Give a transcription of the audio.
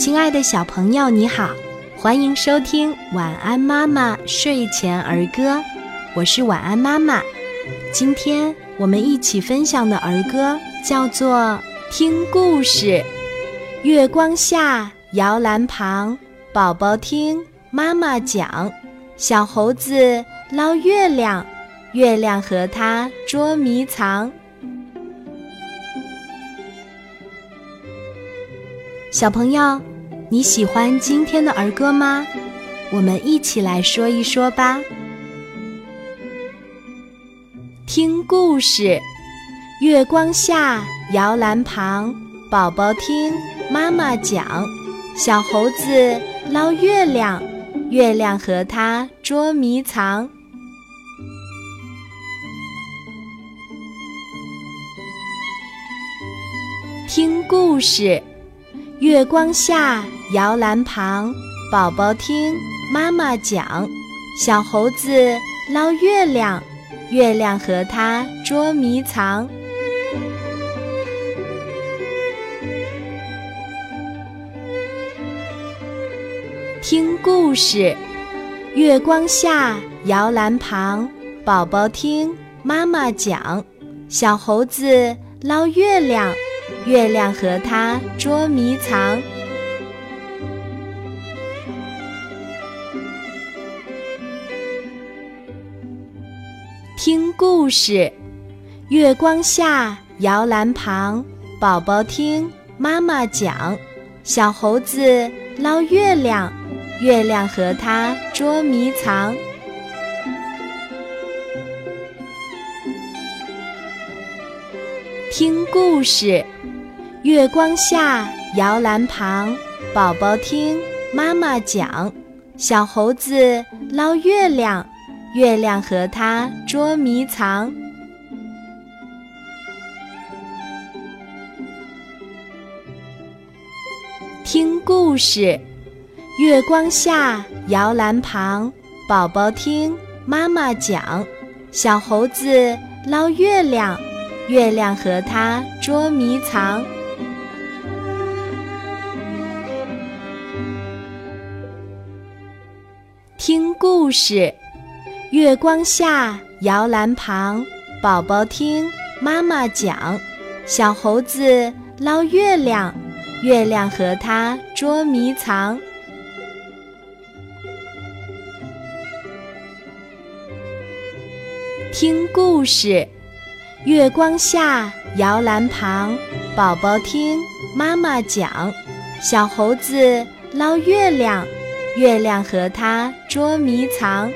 亲爱的小朋友，你好，欢迎收听《晚安妈妈睡前儿歌》，我是晚安妈妈。今天我们一起分享的儿歌叫做《听故事》。月光下，摇篮旁，宝宝听妈妈讲。小猴子捞月亮，月亮和它捉迷藏。小朋友，你喜欢今天的儿歌吗？我们一起来说一说吧。听故事，月光下，摇篮旁，宝宝听妈妈讲。小猴子捞月亮，月亮和它捉迷藏。听故事。月光下，摇篮旁，宝宝听妈妈讲。小猴子捞月亮，月亮和它捉迷藏。听故事，月光下，摇篮旁，宝宝听妈妈讲。小猴子捞月亮。月亮和它捉迷藏。听故事，月光下，摇篮旁，宝宝听妈妈讲。小猴子捞月亮，月亮和它捉迷藏。听故事。月光下，摇篮旁，宝宝听妈妈讲。小猴子捞月亮，月亮和它捉迷藏。听故事，月光下，摇篮旁，宝宝听妈妈讲。小猴子捞月亮，月亮和它捉迷藏。听故事，月光下，摇篮旁，宝宝听妈妈讲。小猴子捞月亮，月亮和它捉迷藏。听故事，月光下，摇篮旁，宝宝听妈妈讲。小猴子捞月亮。月亮和它捉迷藏。